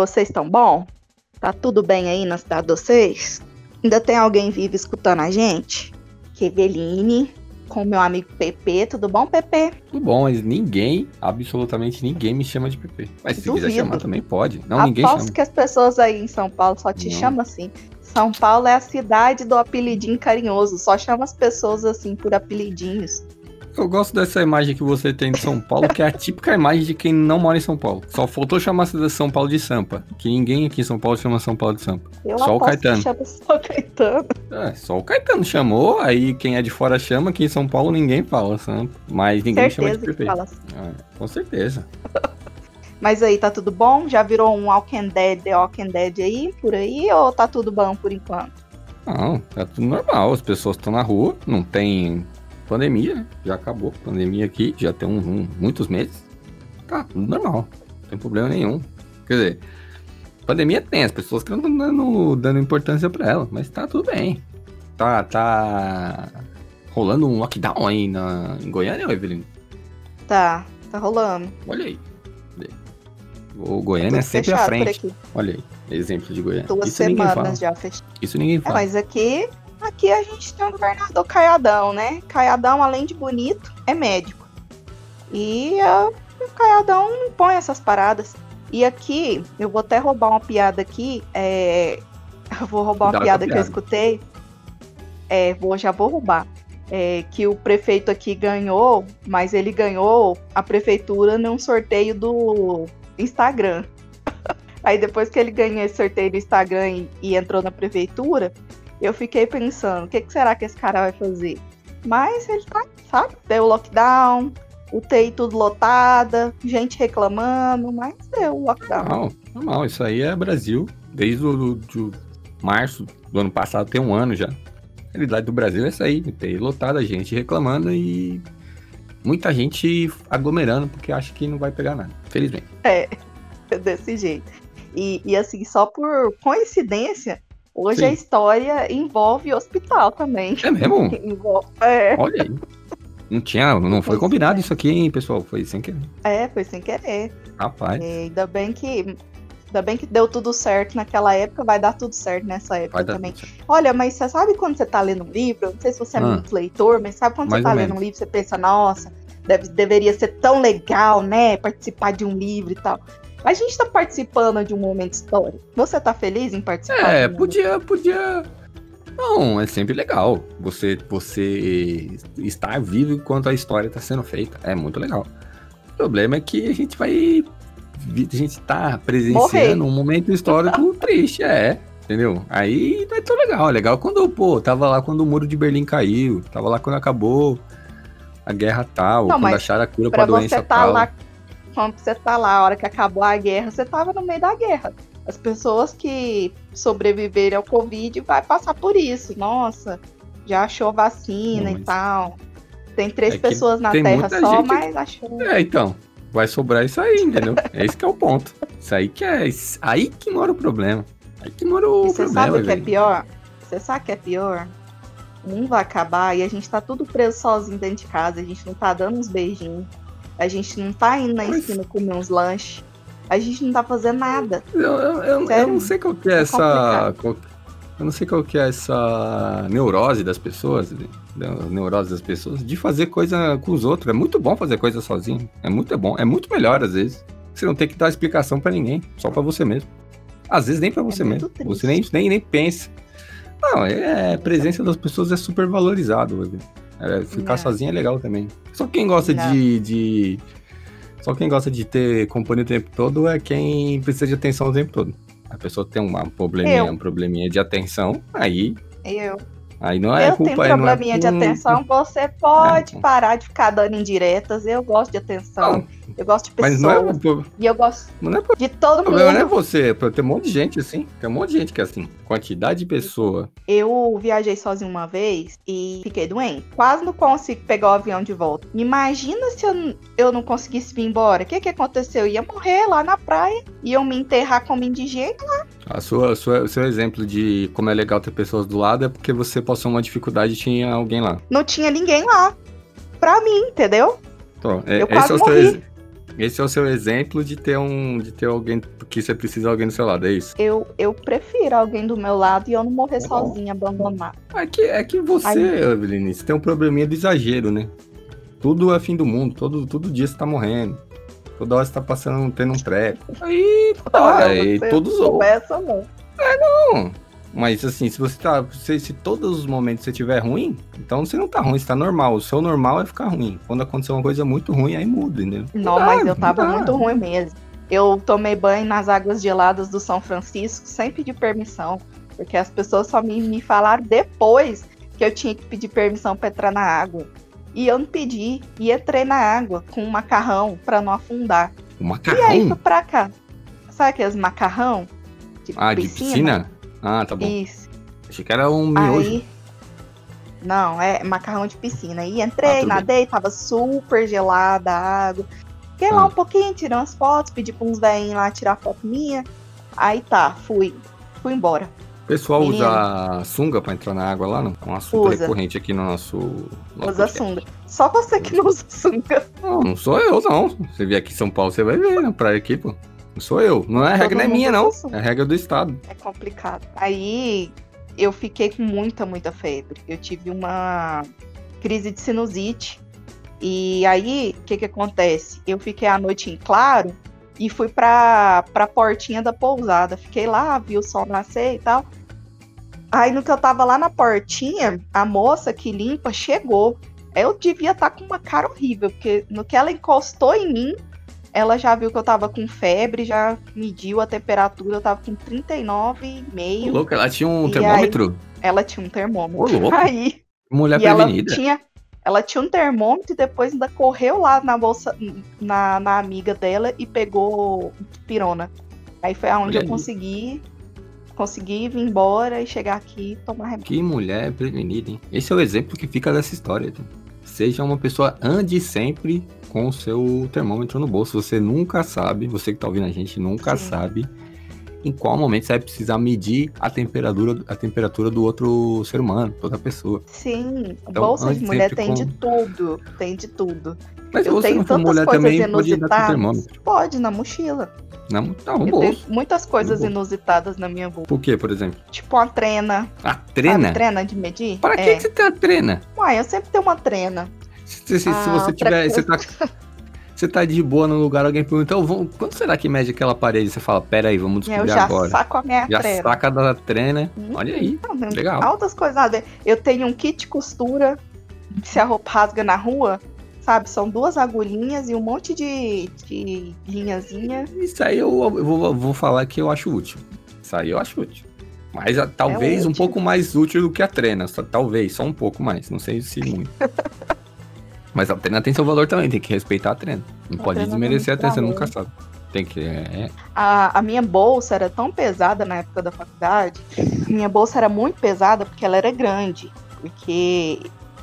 Vocês estão bom? Tá tudo bem aí na cidade de vocês? Ainda tem alguém vivo escutando a gente? Keveline, com meu amigo Pepe. Tudo bom, Pepe? Tudo bom, mas ninguém, absolutamente ninguém me chama de Pepe. Mas se Duvido. quiser chamar também pode. Não, Aposto ninguém chama. que as pessoas aí em São Paulo só te Não. chamam assim. São Paulo é a cidade do apelidinho carinhoso. Só chama as pessoas assim por apelidinhos. Eu gosto dessa imagem que você tem de São Paulo, que é a típica imagem de quem não mora em São Paulo. Só faltou chamar a São Paulo de Sampa. Que ninguém aqui em São Paulo chama São Paulo de Sampa. Eu Só o Caetano. que chama só o Caetano. É, só o Caetano chamou, aí quem é de fora chama, aqui em São Paulo ninguém fala Sampa. Mas ninguém me chama de Certeza que Pepe. fala assim. É, com certeza. Mas aí, tá tudo bom? Já virou um Walking Dead, The Walking Dead aí, por aí? Ou tá tudo bom por enquanto? Não, tá tudo normal. As pessoas estão na rua, não tem pandemia, né? já acabou a pandemia aqui, já tem um- um- muitos meses. Tá tudo normal, não tem problema nenhum. Quer dizer, pandemia tem, as pessoas estão dando, dando importância pra ela, mas tá tudo bem. Tá, tá rolando um lockdown aí na, em Goiânia, Evelyn? Tá, tá rolando. Olha aí. O Goiânia é sempre à frente. Olha aí, exemplo de Goiânia. Duas Isso semanas já fechado. Isso ninguém É, fala. mas aqui, aqui a gente tem um governador Caiadão, né? Caiadão, além de bonito, é médico. E ah, o Caiadão impõe essas paradas. E aqui, eu vou até roubar uma piada aqui. é, Eu vou roubar uma piada que eu escutei. É, vou, já vou roubar. É, que o prefeito aqui ganhou, mas ele ganhou a prefeitura num sorteio do Instagram. Aí depois que ele ganhou esse sorteio do Instagram e, e entrou na prefeitura, eu fiquei pensando, o que, que será que esse cara vai fazer? Mas ele tá, sabe? Deu lockdown, UTI tudo lotada, gente reclamando, mas deu o lockdown. Normal, normal. Isso aí é Brasil. Desde o do, de março do ano passado, tem um ano já. A realidade do Brasil é essa aí. Tem lotada gente reclamando e muita gente aglomerando porque acha que não vai pegar nada. Felizmente. É, desse jeito. E, e assim, só por coincidência, hoje Sim. a história envolve hospital também. É mesmo? Envolve, é, Olha aí. Não tinha, não foi Pois combinado é. isso aqui, hein, pessoal? Foi sem querer. é, foi sem querer. Rapaz. É, ainda bem que. Ainda bem que deu tudo certo naquela época, vai dar tudo certo nessa época também. Olha, mas você sabe quando você tá lendo um livro? Não sei se você é Ah. muito leitor, mas sabe quando você tá ou lendo um livro, você pensa, nossa, deve- deveria ser tão legal, né? Participar de um livro e tal. A gente tá participando de um momento histórico. Você tá feliz em participar? É, podia, podia. Não, é sempre legal você, você estar vivo enquanto a história está sendo feita. É muito legal. O problema é que a gente vai. A gente tá presenciando um momento histórico triste, é. Entendeu? Aí não é tão legal. É legal quando, pô, tava lá quando o muro de Berlim caiu. Tava lá quando acabou a guerra tal. Não, quando acharam a cura Pra pra doença você tá tal. lá, quando você tá lá, a hora que acabou a guerra, você tava no meio da guerra. As pessoas que sobreviverem ao Covid vai passar por isso. Nossa, já achou vacina e tal. Tem três É pessoas na Terra só, gente- mas achou. É, então. Vai sobrar isso aí, entendeu? é esse que é o ponto. Isso aí que é. Aí que mora o problema. Aí que mora o E você problema. sabe o que é velho. pior? Você sabe o que é pior? O mundo vai acabar e a gente tá tudo preso sozinho dentro de casa. A gente não tá dando uns beijinhos. A gente não tá indo na Mas- esquina comer uns lanches. A gente não tá fazendo nada. Eu, eu, eu- eu não sei qual que é É essa. qual- eu não sei qual que é essa neurose das pessoas, neurose das pessoas, de fazer coisa com os outros. É muito bom fazer coisa sozinho. É muito bom. É muito melhor, às vezes. Você não tem que dar explicação pra ninguém, só pra você mesmo. Às vezes nem pra você É mesmo. triste. Você nem, nem, nem pensa. Não, é, a presença das pessoas é super valorizado. velho. É, ficar Não. sozinho é legal também. Só quem gosta de, de. Só quem gosta de ter companhia o tempo todo é quem precisa de atenção o tempo todo. A pessoa tem uma probleminha, Eu. um probleminha de atenção, aí, Eu. aí não é eu culpa. tenho é probleminha de com- atenção, você pode É. parar de ficar dando indiretas. Eu gosto de atenção, Não, eu gosto de mas pessoas. não é, o pro- E eu gosto não é de todo O problema não é mundo. você, pô, tem um monte de gente assim. Tem um monte de gente que é assim. Quantidade de pessoa. Eu viajei sozinha uma vez e fiquei doente. Quase não consigo pegar o avião de volta. Imagina se eu, eu não conseguisse vir embora. O que que aconteceu? Eu ia morrer lá na praia. Iam me enterrar como indigente. A sua, sua, o seu exemplo de como é legal ter pessoas do lado é porque você passou uma dificuldade e tinha alguém lá. Não tinha ninguém lá. Pra mim, entendeu? Então, é, Eu esse quase é o seu morri. Esse é o seu exemplo de ter um. de ter alguém que você precisa de alguém do seu lado, é isso? Eu, eu prefiro alguém do meu lado e eu não morrer bom. sozinha, abandonada. É que, é que você, Aí- Eveline, você tem um probleminha do exagero, né? Tudo é fim do mundo, todo, todo dia você tá morrendo. Toda hora você tá passando, tendo um treco. Aí, tá, Olha, aí você todos não ou começa, não. Mas assim, se você tá. Se, se todos os momentos você tiver ruim, então você não tá ruim, você tá normal. O seu normal é ficar ruim. Quando acontecer uma coisa muito ruim, aí muda, entendeu? Não, mas eu tava muito ruim mesmo. Eu tomei banho nas águas geladas do São Francisco sem pedir permissão. Porque as pessoas só me, me falaram depois que eu tinha que pedir permissão pra entrar na água. E eu não pedi. E entrei na água com um macarrão pra não afundar. O E aí fui macarrão? pra cá. Sabe aqueles macarrão? De Ah, de piscina? Ah, tá bom. Isso. Achei que era um miojo. Aí. Não, é macarrão de piscina. E entrei, Ah, nadei, tava super gelada a água. Fiquei lá Ah. um pouquinho, tirei umas fotos, pedi pra uns velhinhos lá tirar foto minha. Aí tá, fui. Fui embora. O pessoal Menino. usa sunga pra entrar na água lá, não? É um assunto Usa. recorrente aqui no nosso. nosso Usa podcast. sunga. Só você que não usa sunga. Não, não sou eu, não. Você vier aqui em São Paulo, você vai ver na praia aqui, pô. Não sou eu. Não é a regra, não é minha, não. É a regra do Estado. É complicado. Aí eu fiquei com muita, muita febre. Eu tive uma crise de sinusite. E aí, o que que acontece? Eu fiquei a noite em claro e fui pra, pra portinha da pousada. Fiquei lá, vi o sol nascer e tal. Aí no que eu tava lá na portinha, a moça que limpa chegou. Eu devia estar com uma cara horrível, porque no que ela encostou em mim, ela já viu que eu tava com febre, já mediu a temperatura, eu tava com 39,5. Ô, louco, ela tinha um termômetro. Ela tinha um termômetro. Ô, louco. Aí, Mulher e ela prevenida. tinha, ela tinha um termômetro e depois ainda correu lá na bolsa, na, na amiga dela e pegou pirona. Aí foi aonde eu aí. consegui, consegui vir embora e chegar aqui e tomar remédio. Que mulher prevenida, hein? Esse é o exemplo que fica dessa história. tá? Seja uma pessoa, ande sempre com o seu termômetro no bolso. Você nunca sabe, você que tá ouvindo a gente nunca Sim. sabe em qual momento você vai precisar medir a temperatura, a temperatura do outro ser humano, toda pessoa. Sim, Então, bolsa de mulher tem com- de tudo, tem de tudo. Mas eu tenho tantas mulher coisas também, pode inusitadas. termômetro. Pode, na mochila. Não, tá, um eu bolso. tenho muitas coisas inusitadas na minha bolsa. Por quê, por exemplo? Tipo uma trena. A trena? trena de medir? Para que, é. que você tem a trena? Uai, eu sempre tenho uma trena. Se, se- se Ah, você tiver. Você tá, você tá de boa no lugar, alguém pergunta, "Ô, vamos- quanto será que mede aquela parede? Você fala, pera aí, vamos Eu descobrir já agora. saco a minha Já trena. saca da trena. Hum, Olha aí. não, não, legal. Altas coisas a ver. Eu tenho um kit costura. Se a roupa rasga na rua, sabe? São duas agulhinhas e um monte de, de linhazinha. Isso aí eu, eu vou, eu vou falar que eu acho útil. Isso aí eu acho útil. Mas a- talvez um útil. pouco mais útil do que a trena. Só, talvez, só um pouco mais. Não sei se muito. Mas a trena tem seu valor também, tem que respeitar a trena. Não A pode trena desmerecer a trena, você nunca sabe. Tem que. É, A, a minha bolsa era tão pesada na época da faculdade. Minha bolsa era muito pesada porque ela era grande. Porque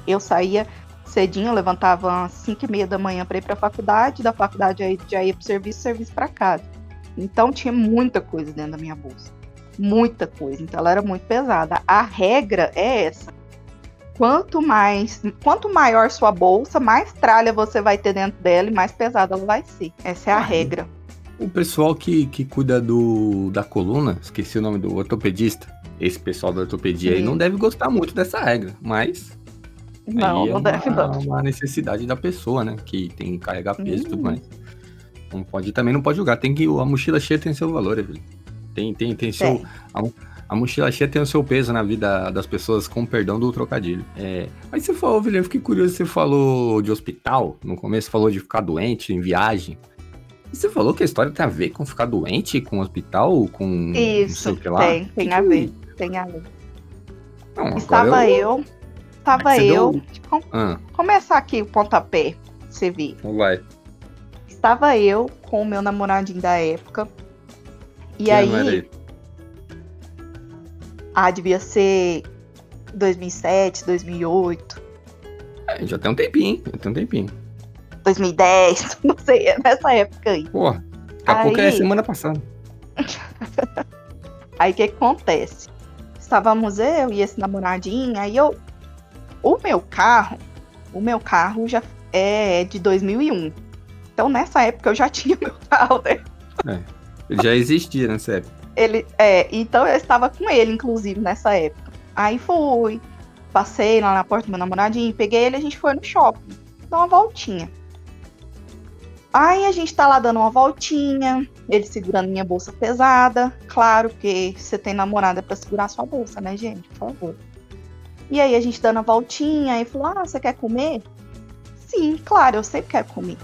eu saía cedinho, eu levantava às 5 e meia da manhã para ir para a faculdade, da faculdade aí já ia para serviço, serviço para casa. Então tinha muita coisa dentro da minha bolsa. Muita coisa. Então ela era muito pesada. A regra é essa. Quanto mais, quanto maior sua bolsa, mais tralha você vai ter dentro dela e mais pesada ela vai ser. Essa é a Ah, regra. O pessoal que, que cuida do, da coluna, esqueci o nome do ortopedista. Esse pessoal da ortopedia aí Sim. não deve gostar muito dessa regra, mas Não, aí é não deve uma, não. uma necessidade da pessoa, né? Que tem que carregar peso e tudo Hum. mais. Não pode, também não pode julgar. Tem que, a mochila cheia tem seu valor, Evelyn. Tem, tem, tem seu. Tem. A mochila cheia tem o seu peso na vida das pessoas, com perdão do trocadilho. É, mas você falou, eu fiquei curioso, você falou de hospital, no começo falou de ficar doente em viagem. E você falou que a história tem a ver com ficar doente, com hospital, com sei Isso, que lá? tem, tem Que a que- ver, tem a ver. Não, Estava eu... eu, estava eu, deu- com- Ah, começar aqui o pontapé, você ver. então vai. Estava eu com o meu namoradinho da época, e Que aí? Ah, devia ser 2007, 2008, É, já tem um tempinho, hein? Já tem um tempinho. 2010, não sei, é nessa época aí. Porra, daqui a pouco é Aí- semana passada. Aí o que que acontece? Estávamos eu e esse namoradinho, aí eu. O meu carro, o meu carro já é de 2001. Então nessa época eu já tinha meu carro, né? É. Ele já existia nessa época. Ele, é, então eu estava com ele, inclusive, nessa época. Aí fui, passei lá na porta do meu namoradinho, peguei ele e a gente foi no shopping, dar uma voltinha. Aí a gente tá lá dando uma voltinha, ele segurando minha bolsa pesada. Claro que você tem namorada para segurar sua bolsa, né, gente? Por favor. E aí a gente dando a voltinha, aí falou: Ah, você quer comer? Sim, claro, eu sempre quero comer.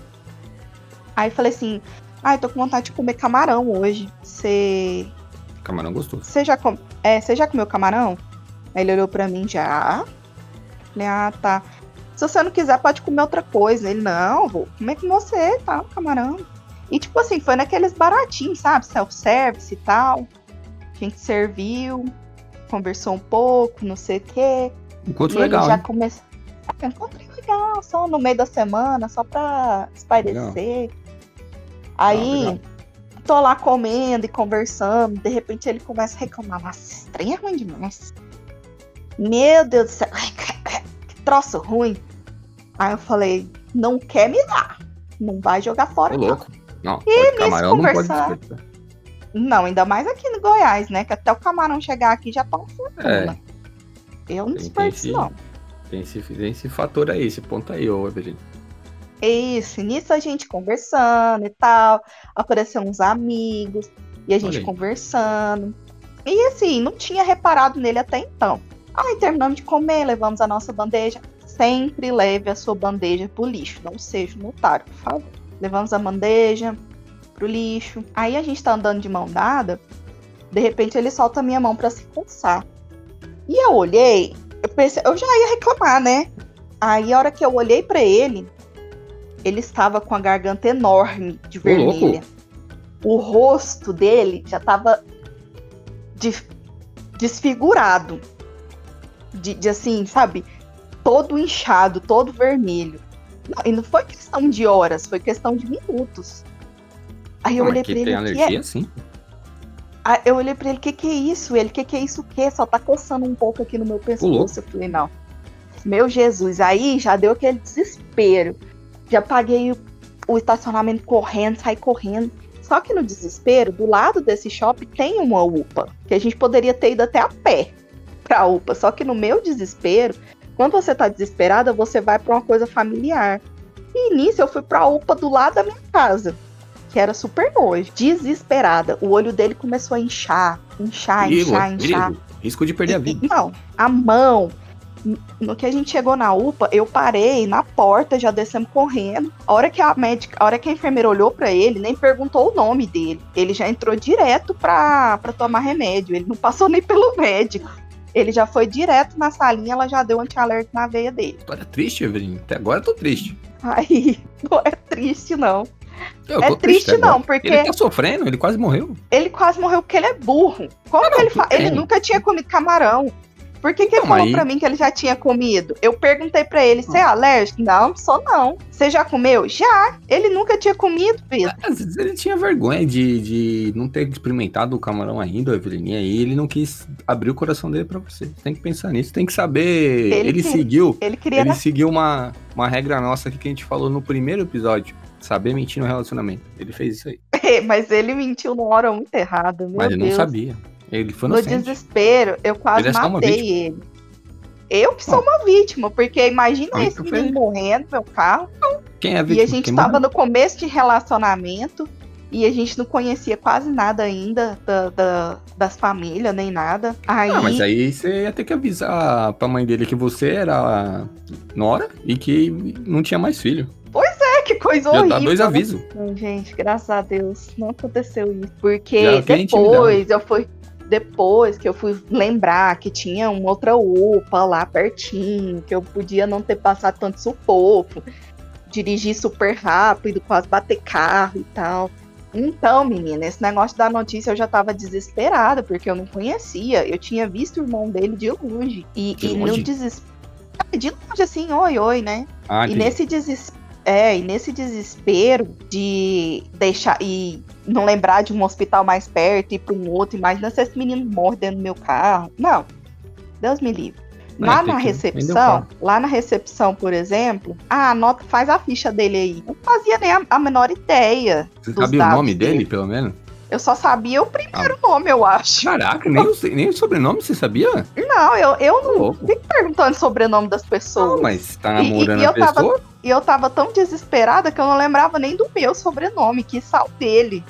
Aí falei assim: Ah, eu tô com vontade de comer camarão hoje. Você. Camarão gostoso. Você já, com... é, você já comeu camarão? Aí ele olhou pra mim já. Falei, ah, tá. Se você não quiser, pode comer outra coisa. Ele, não, vou comer com você, tá? Camarão. E tipo assim, foi naqueles baratinhos, sabe? Self-service e tal. A gente serviu, conversou um pouco, não sei o quê. Encontro e legal. Já começou. Encontro legal, só no meio da semana, só pra espairecer. Aí, legal. Tô lá comendo e conversando, de repente ele começa a reclamar. Nossa, esse trem é ruim demais. Meu Deus do céu, que troço ruim. Aí eu falei, não quer me dar. Não vai jogar fora, Ô, não. louco. Não, E nisso não conversar. desperdiçar. Não, ainda mais aqui no Goiás, né? Que até o camarão chegar aqui já tá uma fortuna. Eu não desperdiço, não. Tem esse, tem esse fator aí, esse ponto aí, ô Evelyn. Isso, nisso a gente conversando e tal, apareceu uns amigos, e a gente conversando. E assim, não tinha reparado nele até então. Aí terminamos de comer, levamos a nossa bandeja. Sempre leve a sua bandeja pro lixo, não seja um otário, por favor. Levamos a bandeja pro lixo. Aí a gente tá andando de mão dada, de repente ele solta a minha mão pra se coçar. E eu olhei, eu pensei, eu já ia reclamar, né? Aí a hora que eu olhei pra ele, ele estava com a garganta enorme de vermelha. O rosto dele já estava desfigurado. De, de assim, sabe? Todo inchado, todo vermelho. Não, e não foi questão de horas, foi questão de minutos. Aí eu olhei pra ele, tem "O que alergia, é? sim. Aí eu olhei pra ele, que que é isso? Ele, que que é isso o quê? Só tá coçando um pouco aqui no meu pescoço. Eu falei, não. Meu Jesus, aí já deu aquele desespero. Já paguei o, o estacionamento correndo, saí correndo. Só que no desespero, do lado desse shopping tem uma UPA, que a gente poderia ter ido até a pé pra UPA. Só que no meu desespero, quando você tá desesperada, você vai pra uma coisa familiar. E nisso eu fui pra UPA do lado da minha casa, que era super longe. Desesperada. O olho dele começou a inchar, inchar, Perigo, inchar, inchar. perigo. Risco de perder a vida. Não, a mão. No que a gente chegou na UPA, eu parei na porta, já descemos correndo. A hora que a médica, a hora que a enfermeira olhou pra ele, nem perguntou o nome dele. Ele já entrou direto pra, pra tomar remédio. Ele não passou nem pelo médico. Ele já foi direto na salinha, ela já deu anti-alerta na veia dele. História triste, Evelyn. Até agora eu tô triste. Aí, não é triste, não. Eu É triste, agora. não, porque- Ele tá sofrendo, ele quase morreu. Ele quase morreu porque ele é burro. Como não, que ele tudo fa... Ele nunca tinha comido camarão. Por que, que ele Então, falou aí- pra mim que ele já tinha comido? Eu perguntei pra ele, você é alérgico? Não, sou não. Você já comeu? Já. Ele nunca tinha comido, Pedro. Às vezes ele tinha vergonha de, de não ter experimentado o camarão ainda, Evelyn. E ele não quis abrir o coração dele pra você. Tem que pensar nisso, tem que saber. Ele Ele, que- seguiu. Ele queria. Ele seguiu uma, uma regra nossa aqui que a gente falou no primeiro episódio. Saber mentir no relacionamento. Ele fez isso aí. Mas ele mentiu numa hora muito errada. Meu mas ele Deus. não sabia. Ele foi No desespero, eu quase Ele é matei ele. Eu que sou uma vítima, porque imagina esse menino morrendo meu carro. Quem é a E vítima? a gente Quem tava morreu? no começo de relacionamento e a gente não conhecia quase nada ainda da- da- das famílias, nem nada. Aí, Ah, mas aí você ia ter que avisar pra mãe dele que você era Nora e que não tinha mais filho. é que coisa Já horrível. dá dois né? avisos. Gente, graças a Deus, não aconteceu isso. Porque Já depois eu fui. Depois que eu fui lembrar que tinha uma outra UPA lá pertinho, que eu podia não ter passado tanto sufoco, dirigir super rápido, quase bater carro e tal. Então, menina, esse negócio da notícia eu já tava desesperada, porque eu não conhecia. Eu tinha visto o irmão dele de longe. E, De e longe? no desespero. De longe, assim, oi, oi, né? Ah, E nesse desespero. É, e nesse desespero de deixar e não lembrar de um hospital mais perto, ir para um outro, imagina se esse menino morre dentro do meu carro. Não. Deus me livre. Lá na recepção, lá na recepção, por exemplo, ah, anota, faz a ficha dele aí. Não fazia nem a, a menor ideia. Você sabia o nome dele, pelo menos? Eu só sabia o Ah. primeiro nome, eu acho. Caraca, nem o, nem o sobrenome você sabia? Não, eu, eu não fico perguntando o sobrenome das pessoas. Não, mas tá E- e- namorando e a eu tava- pessoa? E eu tava tão desesperada que eu não lembrava nem do meu sobrenome, que sal dele.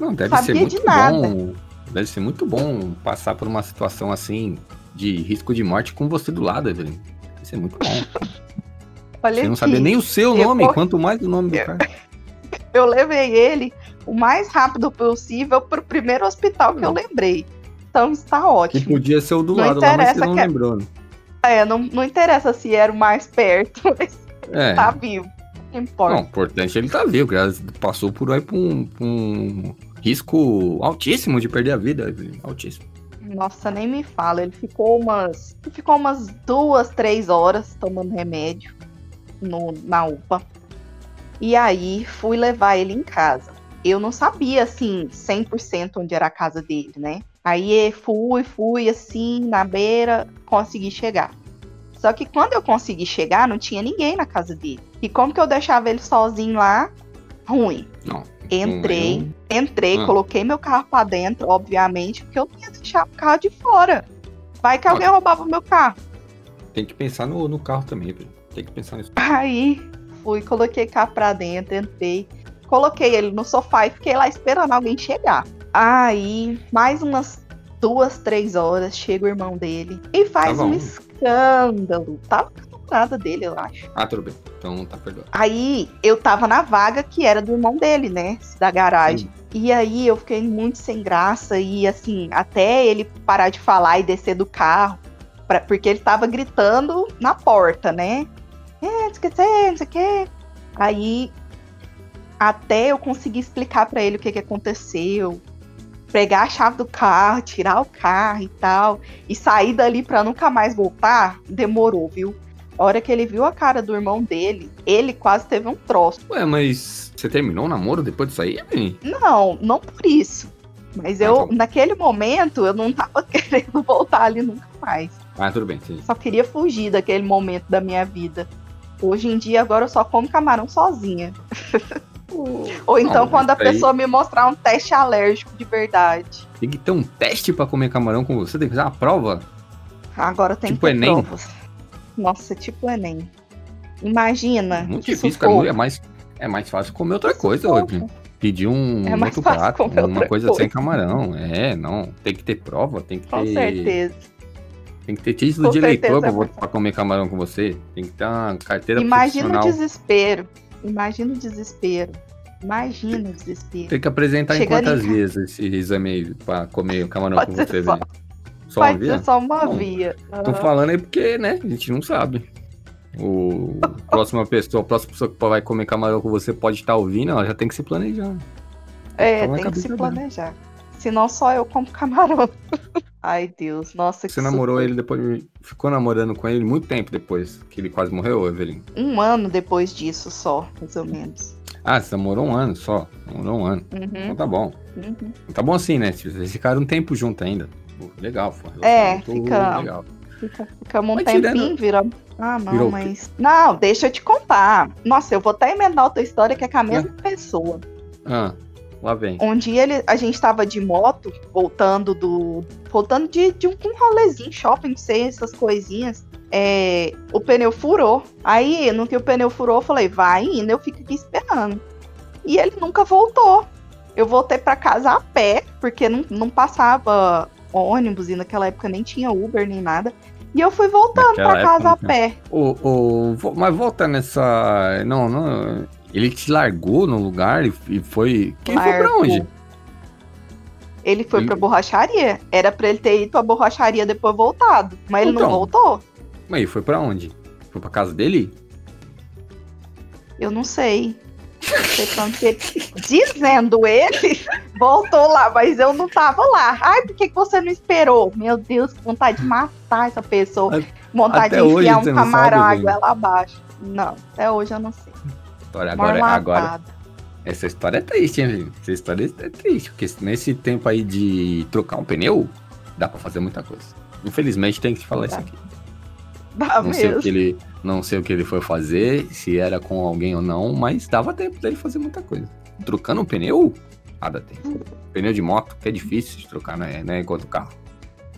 Não, deve sabia ser de muito nada. bom. Deve ser muito bom passar por uma situação assim de risco de morte com você do lado, Evelyn. Deve ser muito bom. Olha Você não sabia nem o seu eu nome, vou- quanto mais o nome do Eu- cara. eu levei ele o mais rápido possível pro primeiro hospital que eu lembrei. Então está Que ótimo. podia ser o do Não lado lá, mas você não que é- lembrou. né? É, não, não interessa se era o mais perto, mas É. tá vivo. Não importa. Não, o importante é ele tá vivo, passou por aí por um, por um risco altíssimo de perder a vida. Altíssimo. Nossa, nem me fala. Ele ficou umas. Ficou umas duas, três horas tomando remédio no, na UPA. E aí fui levar ele em casa. Eu não sabia, assim, 100% onde era a casa dele, né? Aí fui, fui, assim, na beira, consegui chegar. Só que quando eu consegui chegar, não tinha ninguém na casa dele. E como que eu deixava ele sozinho lá? Ruim. Não. Entrei, entrei, Ah. coloquei meu carro pra dentro, obviamente, porque eu não ia deixar o carro de fora. Vai que alguém roubava o meu carro. Tem que pensar no, no carro também, Evelyn. Tem que pensar nisso. Aí fui, coloquei o carro pra dentro, entrei, coloquei ele no sofá e fiquei lá esperando alguém chegar. Aí, mais umas duas, três horas, chega o irmão dele e faz Tava um onde? Escândalo. Tava com a namorada dele, eu acho. Ah, tudo bem. Então tá perdoado. Aí eu tava na vaga que era do irmão dele, né? Da garagem. E aí eu fiquei muito sem graça e assim, até ele parar de falar e descer do carro, pra- porque ele tava gritando na porta, né? É, não sei o que, não sei o que. Aí até eu conseguir explicar pra ele o que que aconteceu, pegar a chave do carro, tirar o carro e tal, e sair dali pra nunca mais voltar, demorou, viu? A hora que ele viu a cara do irmão dele, ele quase teve um troço. Ué, mas você terminou o namoro depois disso aí? Não, não por isso. Mas Ah, eu, tá naquele momento, eu não tava querendo voltar ali nunca mais. Ah, tudo bem. Sim. Só queria fugir daquele momento da minha vida. Hoje em dia, agora eu só como camarão sozinha. Ou então Não, quando a isso aí- pessoa me mostrar um teste alérgico de verdade. Tem que ter um teste pra comer camarão com você, tem que fazer uma prova. Agora tem Tipo que ter Enem? provas. Nossa, tipo Enem. Imagina. Muito que difícil, cara. É mais, é mais fácil comer outra coisa. Evelyn. Pedir um É outro prato, uma coisa, coisa. sem camarão. É, não. Tem que ter prova, tem que Com ter. certeza. Tem que ter título Com de eleitor pra, é pra comer camarão com você. Tem que ter uma carteira Imagina o desespero. Imagina o desespero. Imagina o desespero. Tem que apresentar em quantas em vias esse exame aí pra comer camarão Pode com você, só-? Só uma Pode via? ser só uma Não. via. Tô Aham. falando aí porque, né, a gente não sabe. O próxima pessoa, a próxima pessoa que vai comer camarão com você pode estar ouvindo, ela já tem que se planejar. É, tem que se dela. planejar. Senão só eu como camarão. Ai, Deus. Nossa, que Você namorou sufoco. ele depois, ficou namorando com ele muito tempo depois que ele quase morreu, Evelyn. Um ano depois disso só, mais ou menos. Ah, você namorou um ano só. Namorou um ano. Então Uhum, tá bom. uhum. Tá bom assim, né? Vocês ficaram um tempo junto ainda. Pô, Legal, foi. É, relacionamento fica- Legal. Fica, ficamos um Mas tempinho, tirando- viramos. Ah, não, Virou mas. Não, deixa eu te contar. Nossa, eu vou até emendar outra história que é com a mesma pessoa. Ah, lá vem. Um dia ele, a gente tava de moto, voltando do. Voltando de, de um, um rolezinho, shopping, sei, essas coisinhas. É, o pneu furou. Aí, no que o pneu furou, eu falei, vai indo, eu fico aqui esperando. E ele nunca voltou. Eu voltei pra casa a pé, porque não, não passava ônibus e naquela época nem tinha Uber nem nada. E eu fui voltando pra casa época a pé. Ô, vo- mas volta nessa. Não, não. Ele te largou no lugar e, e foi. Quem foi pra onde? Ele foi Ele- pra borracharia. Era pra ele ter ido pra borracharia depois voltado. Mas ele Então. não voltou. Mas ele foi pra onde? Foi pra casa dele? Eu não sei. Ele... Dizendo ele, voltou lá, mas eu não tava lá. Ai, por que, que você não esperou? Meu Deus, que vontade de matar essa pessoa. Vontade até de enfiar um camarão água lá abaixo. Não, até hoje eu não sei. História, agora, agora, essa história é triste, hein, gente? Essa história é triste, porque nesse tempo aí de trocar um pneu, dá pra fazer muita coisa. Infelizmente tem que te falar Dá. isso aqui. Dá Não sei, o mesmo. que ele, não sei o que ele foi fazer, se era com alguém ou não, mas dava tempo dele fazer muita coisa. Trocando um pneu, nada tempo. Pneu de moto, que é difícil de trocar, né? É igual do carro.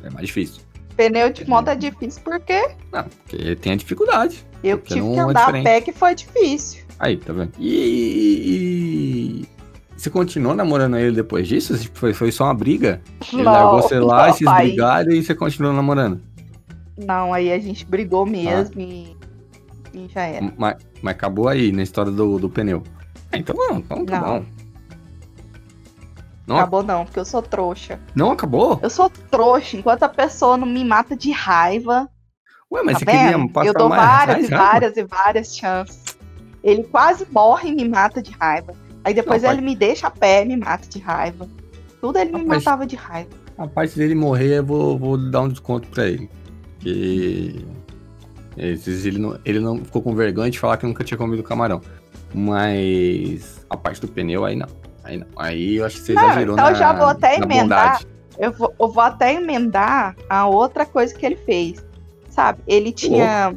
É mais difícil. Pneu de moto é difícil porque Não, porque tem a dificuldade. eu tive que é andar a diferente. pé que foi difícil. Aí, tá vendo? E, você continuou namorando ele depois disso? Foi, foi só uma briga? Ele Não, largou você lá, não, vocês brigaram e você continuou namorando. Não, aí a gente brigou Ah. mesmo e, e já era. Mas, mas acabou aí na história do, do pneu. Ah, então não, então tá Não. bom. Não, Acabou não, porque eu sou trouxa. não acabou? Eu sou trouxa, enquanto a pessoa não me mata de raiva. Ué, mas tá você queria vendo? passar Eu dou mais, várias mais e várias e várias chances. Ele quase morre e me mata de raiva. Aí depois Não, ele me deixa a pé e me mata de raiva. Tudo ele me matava de raiva. A parte dele morrer, eu vou, vou dar um desconto pra ele. Que. Ele, não, ele não ficou com vergonha de falar que nunca tinha comido camarão. Mas a parte do pneu, aí não. Aí não. Aí eu acho que você Não, exagerou então na, eu já vou até emendar. Eu vou, eu vou até emendar a outra coisa que ele fez. Sabe? Ele tinha.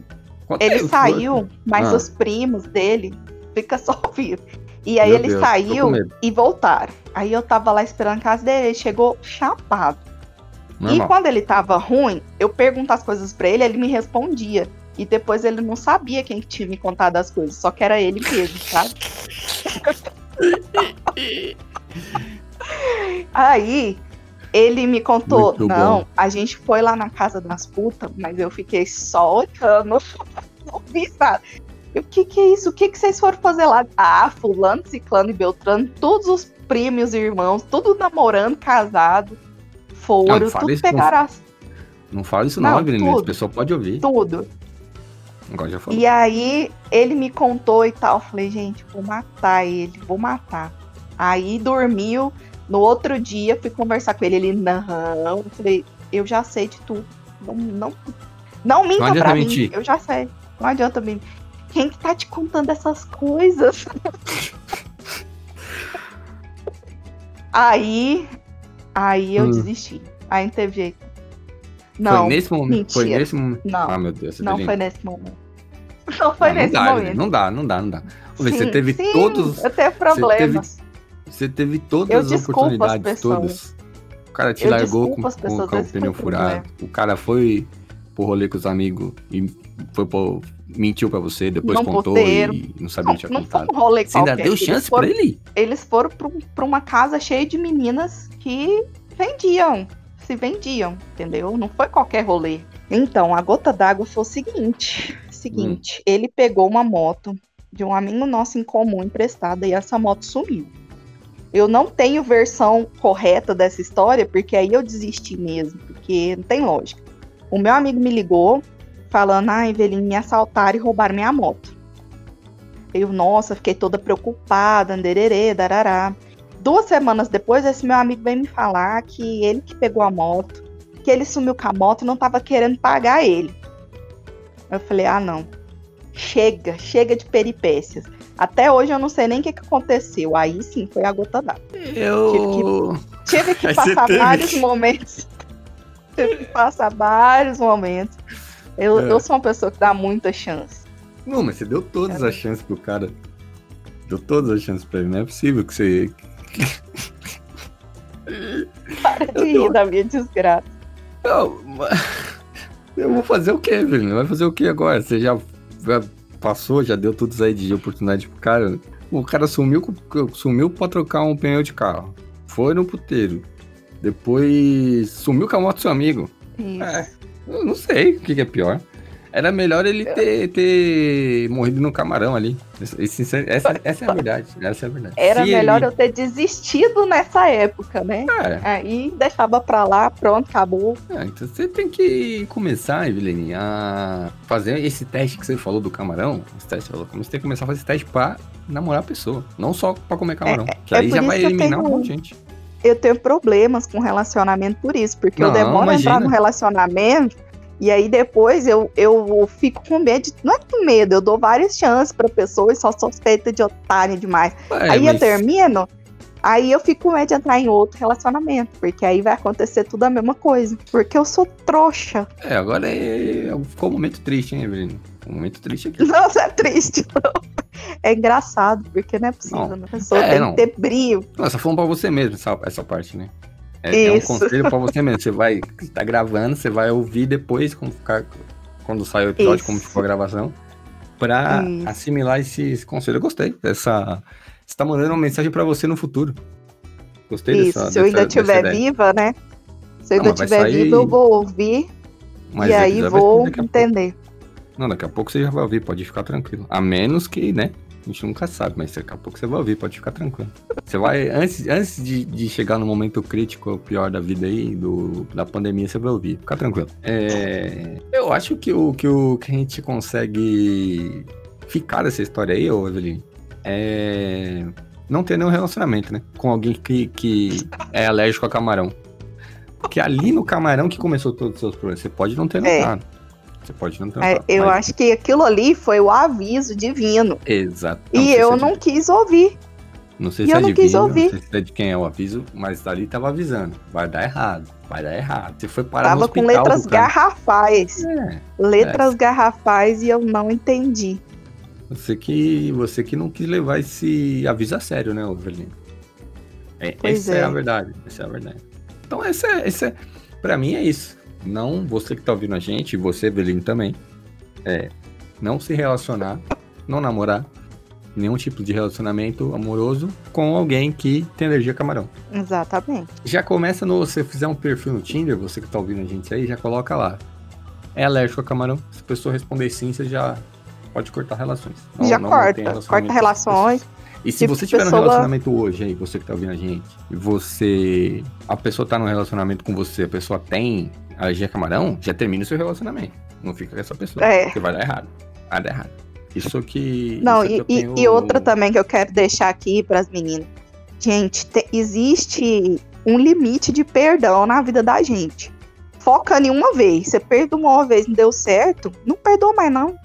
Conta Ele aí, saiu, mas Ah. os primos dele fica só ouvindo. E aí Meu ele Deus, saiu e voltaram. Aí eu tava lá esperando a casa dele, ele chegou chapado. E quando ele tava ruim, eu perguntava as coisas pra ele, ele me respondia. E depois ele não sabia quem que tinha me contado as coisas, só que era ele mesmo, sabe? Aí ele me contou, Muito não, bom. a gente foi lá na casa das putas, mas eu fiquei só olhando, não vi nada. Eu, O que que é isso? O que que vocês foram fazer lá? Ah, fulano, ciclano e beltrano, todos os primos e irmãos, tudo namorando, casado, foram, Não, tudo isso, não pegaram as Não fala isso não, Não, tudo. O pessoal pode ouvir. tudo. Agora já falou. E aí ele me contou e tal. Eu falei, gente, vou matar ele, vou matar. Aí dormiu. No outro dia fui conversar com ele. Ele, não. Eu falei, eu já sei de tudo. Não, não, não minta adianta pra mim. mentir. Eu já sei. Não adianta mentir. Quem que tá te contando essas coisas? aí, aí eu Hum. desisti. Aí não teve jeito. Não, foi nesse momento. Foi mentira. nesse momento. não, Ah, meu Deus. não foi nesse momento. Não foi Ah, não nesse dá, momento. Não dá, não dá, não dá. Ô, Você Sim, teve sim, todos. Eu tenho problemas. Você teve todas as as oportunidades, pessoas. todas. O cara te Eu largou com, as com- com o pneu o furado. O cara foi pro rolê com os amigos e foi pro, mentiu pra você, depois Não contou e não sabia o que tinha não foi um rolê Você ainda deu Eles chance foram- pra ele? Eles foram pra pra uma casa cheia de meninas que vendiam. Se vendiam, entendeu? Não foi qualquer rolê. Então, a gota d'água foi o seguinte. Seguinte, Hum. ele pegou uma moto de um amigo nosso em comum emprestada e essa moto sumiu. Eu não tenho versão correta dessa história, porque aí eu desisti mesmo, porque não tem lógica. O meu amigo me ligou falando, ah, Evelyn, me assaltaram e roubaram minha moto. Eu, nossa, fiquei toda preocupada, andererê, darará. Duas semanas depois, esse meu amigo veio me falar que ele que pegou a moto, que ele sumiu com a moto e não tava querendo pagar ele. Eu falei, ah, não. Chega, chega de peripécias. Até hoje eu não sei nem o que, que aconteceu. Aí sim foi a gota d'água. Eu. Tive que Aí você passar vários que- momentos. Tive que passar vários momentos. Eu, É. eu sou uma pessoa que dá muita chance. Não, mas você deu todas as chances pro cara. Deu todas as chances pra ele. Não é possível que você. Para de rir da minha desgraça. Não, mas... Eu vou fazer o quê, velho? Vai fazer o quê agora? Você já passou, já deu tudo isso aí de oportunidade pro cara? O cara sumiu, sumiu pra trocar um pneu de carro. Foi no puteiro. Depois sumiu com a moto do seu amigo. Isso. É, eu não sei o que, que é pior. Era melhor ele ter, ter morrido no camarão ali. Esse- essa, essa é a verdade. Essa é a verdade. Era Se melhor ele- eu ter desistido nessa época, né? É, Aí deixava pra lá, pronto, acabou. É, então você tem que começar, Evelyn, a fazer esse teste que você falou do camarão. Esse teste, você falou, você tem que começar a fazer esse teste pra namorar a pessoa. Não só pra comer camarão. que é aí por já vai que eu eliminar tenho- um monte de gente. Eu tenho problemas com relacionamento por isso, porque eu Não, demoro a entrar no relacionamento e aí depois eu, eu fico com medo. de- Não é com medo, eu dou várias chances pra pessoa e só suspeita de otário demais. É, aí eu mas- termino, Aí eu fico com medo de entrar em outro relacionamento, porque aí vai acontecer tudo a mesma coisa. Porque eu sou trouxa. É, agora é... ficou um momento triste, hein, Evelyn? Um momento triste aqui. Nossa, é triste. Não. É engraçado, porque não é possível. Não. Né? A pessoa é, tem não. que ter brilho. Não, você falando pra você mesmo essa, essa parte, né? É, é, um conselho pra você mesmo. Você vai tá gravando, você vai ouvir depois quando, ficar, quando sai o episódio, Isso. como ficou a gravação, pra Isso. assimilar esse, esse, conselho. Eu gostei dessa. Você tá mandando uma mensagem pra você no futuro. Gostei Isso, dessa. Se eu ainda estiver viva, né? Se eu ainda estiver sair... viva, eu vou ouvir. Mas e aí vou entender. Não, daqui a pouco você já vai ouvir, pode ficar tranquilo. A menos que, né? A gente nunca sabe, mas daqui a pouco você vai ouvir, pode ficar tranquilo. Você vai, antes, antes de, de chegar no momento crítico, o pior da vida aí, do, da pandemia, você vai ouvir, fica tranquilo. É, eu acho que o, que o que a gente consegue ficar dessa história aí, ô Evelyn, é não ter nenhum relacionamento, né? Com alguém que, que é alérgico a camarão. Porque ali no camarão que começou todos os seus problemas. Você pode não ter é. notado. É. Você pode não ter é, Eu mas... acho que aquilo ali foi o aviso divino. Exato. E eu não quis ouvir. Não sei e se é divino, quis ouvir. não sei se é de quem é o aviso, mas ali tava avisando. Vai dar errado, vai dar errado. Você foi parar tava no hospital. com letras garrafais. É, letras é. garrafais e eu não entendi. Você que, você que não quis levar esse aviso a sério, né, Ovelino? É, essa é. é. a verdade. Essa é a verdade. Então, essa é, essa é, pra mim é isso não você que tá ouvindo a gente, e você, Belino, também, é não se relacionar, não namorar, nenhum tipo de relacionamento amoroso com alguém que tem energia camarão. Exatamente. Já começa no. Se fizer um perfil no Tinder, você que tá ouvindo a gente aí, já coloca lá. É alérgico a camarão? Se a pessoa responder sim, você já pode cortar relações. Não, já não corta. Corta relações. E se tipo você tiver pessoa... num relacionamento hoje aí, você que tá ouvindo a gente, e você. A pessoa tá num relacionamento com você, a pessoa tem alergia a camarão, já termina o seu relacionamento. Não fica com essa pessoa. É. Porque vai dar errado. Vai dar errado. Isso que. Não, isso e, que tenho... e, outra também que eu quero deixar aqui para as meninas. Gente, te, existe um limite de perdão na vida da gente. Foca em uma vez. Você perdoou uma vez, não deu certo, não perdoa mais, não.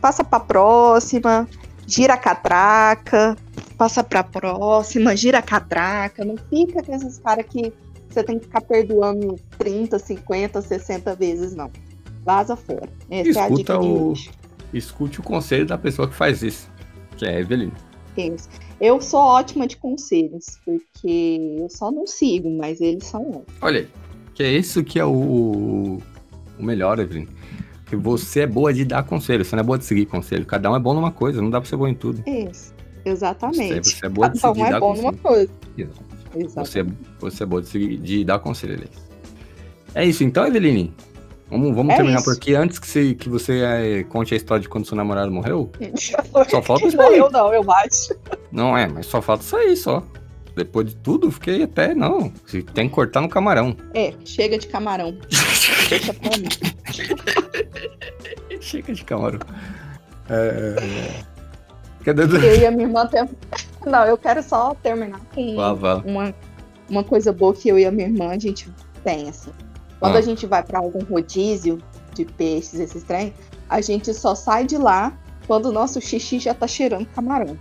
Passa pra próxima, gira a catraca, passa pra próxima, gira a catraca. Não fica com esses caras que você tem que ficar perdoando 30, 50, 60 vezes, não. Vaza fora. Essa Escuta é a dica o... Escute o conselho da pessoa que faz isso, que é a Evelyn. Isso. Eu sou ótima de conselhos, porque eu só não sigo, mas eles são ótimos. Olha, que é isso que é o, o melhor, Evelyn. Que você é boa de dar conselho, você não é boa de seguir conselho. Cada um é bom numa coisa, não dá pra ser bom em tudo. Isso, exatamente. Você, você é boa de Cada seguir, um é bom numa coisa. Exato. Você, você é boa de, de dar conselho, É isso então, Eveline? Vamos, vamos é terminar isso. por aqui. Antes que você, que você é, conte a história de quando seu namorado morreu. só falta isso morreu, não, eu acho. Não é, mas só falta isso aí, só. Depois de tudo, fiquei até, não. Tem que cortar no camarão. É, chega de camarão. Deixa pra mim. chega de camarão. É... Cadê do... Eu e a minha irmã temos... Não, eu quero só terminar com uma, uma coisa boa que eu e a minha irmã a gente tem, assim. Quando ah. a gente vai para algum rodízio de peixes, esses trem, a gente só sai de lá quando o nosso xixi já tá cheirando camarão.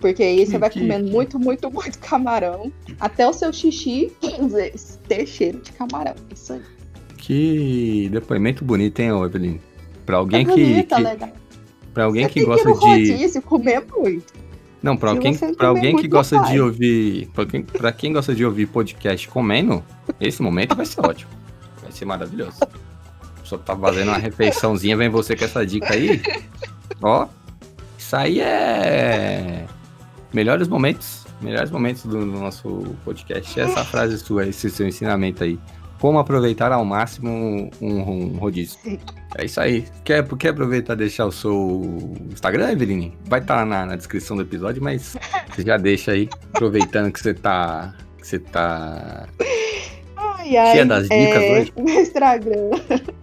Porque aí você vai comendo muito, muito, muito camarão, até o seu xixi ter cheiro de camarão. Isso aí. Que depoimento bonito, hein, Evelyn? Pra alguém é bonito, que. que... Pra alguém você que gosta de. Rodízio, comer muito. Não, para alguém, pra alguém que gosta de ouvir. Pra quem, pra quem gosta de ouvir podcast comendo, esse momento vai ser ótimo. Vai ser maravilhoso. Só tá fazendo uma refeiçãozinha, vem você com essa dica aí. Ó. Isso aí é. Melhores momentos. Melhores momentos do, do nosso podcast. Essa frase sua, esse seu ensinamento aí como aproveitar ao máximo um, um rodízio. É isso aí. Quer, quer aproveitar e deixar o seu Instagram, Eveline? Vai estar tá na, na, descrição do episódio, mas você já deixa aí, aproveitando que você tá. Que você tá. Ai, ai, cheia das dicas é, hoje. Meu Instagram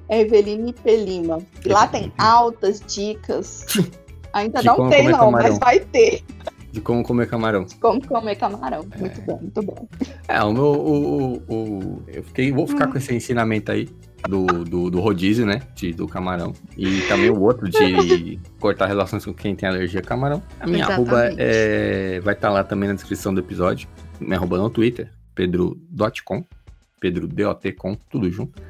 é Eveline Pelima. Lá tem altas dicas. Ainda não tem, não, camarão. mas vai ter. De como comer camarão. De como comer camarão. Muito é. bom, muito bom. É, o meu. O, o, o, eu fiquei, vou ficar com esse ensinamento aí. do, do, do rodízio, né? De, do camarão. E também o outro de cortar relações com quem tem alergia a camarão. A minha Exatamente. arroba é, vai estar lá também na descrição do episódio. Minha arroba no Twitter, pedro.com, pedro.dot.com, tudo junto.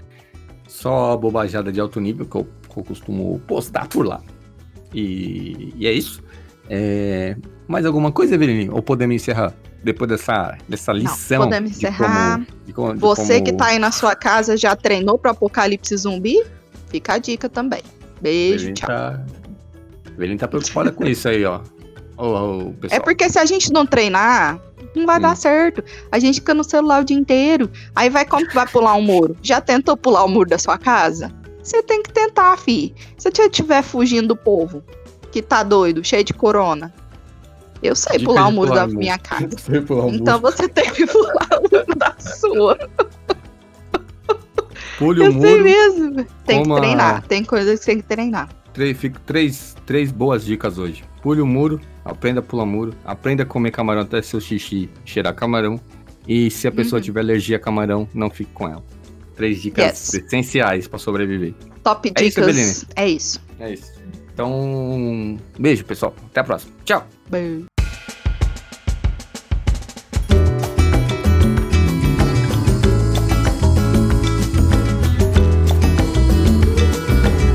Só bobajada de alto nível que eu, que eu costumo postar por lá. E, e é isso. É, mais alguma coisa, Eveline? Ou podemos encerrar? Depois dessa, dessa lição. podemos de encerrar. como- de como- de Você como- que tá aí na sua casa já treinou pro apocalipse zumbi? Fica a dica também. Beijo, tchau. tá, tá preocupada com isso aí, ó. Ô, ô, É porque se a gente não treinar, não vai Hum. dar certo. A gente fica no celular o dia inteiro. Aí vai como que vai pular um muro? Já tentou pular o muro da sua casa? Você tem que tentar, fi. Se você estiver fugindo do povo, que tá doido, cheio de corona. Eu sei Dica pular o muro pular da minha casa. Então muro. você tem que pular o muro da sua. Pule Eu o muro. mesmo. Tem que treinar. Tem coisas que tem que treinar. Três, fico- três, três boas dicas hoje. Pule o muro, aprenda a pular muro, aprenda a comer camarão até seu xixi cheirar camarão. E se a pessoa Uhum. tiver alergia a camarão, não fique com ela. Três dicas Yes. essenciais pra sobreviver. Top É isso, dicas. Eveline. É isso. É isso. Então, beijo, pessoal. Até a próxima. Tchau. Beijo.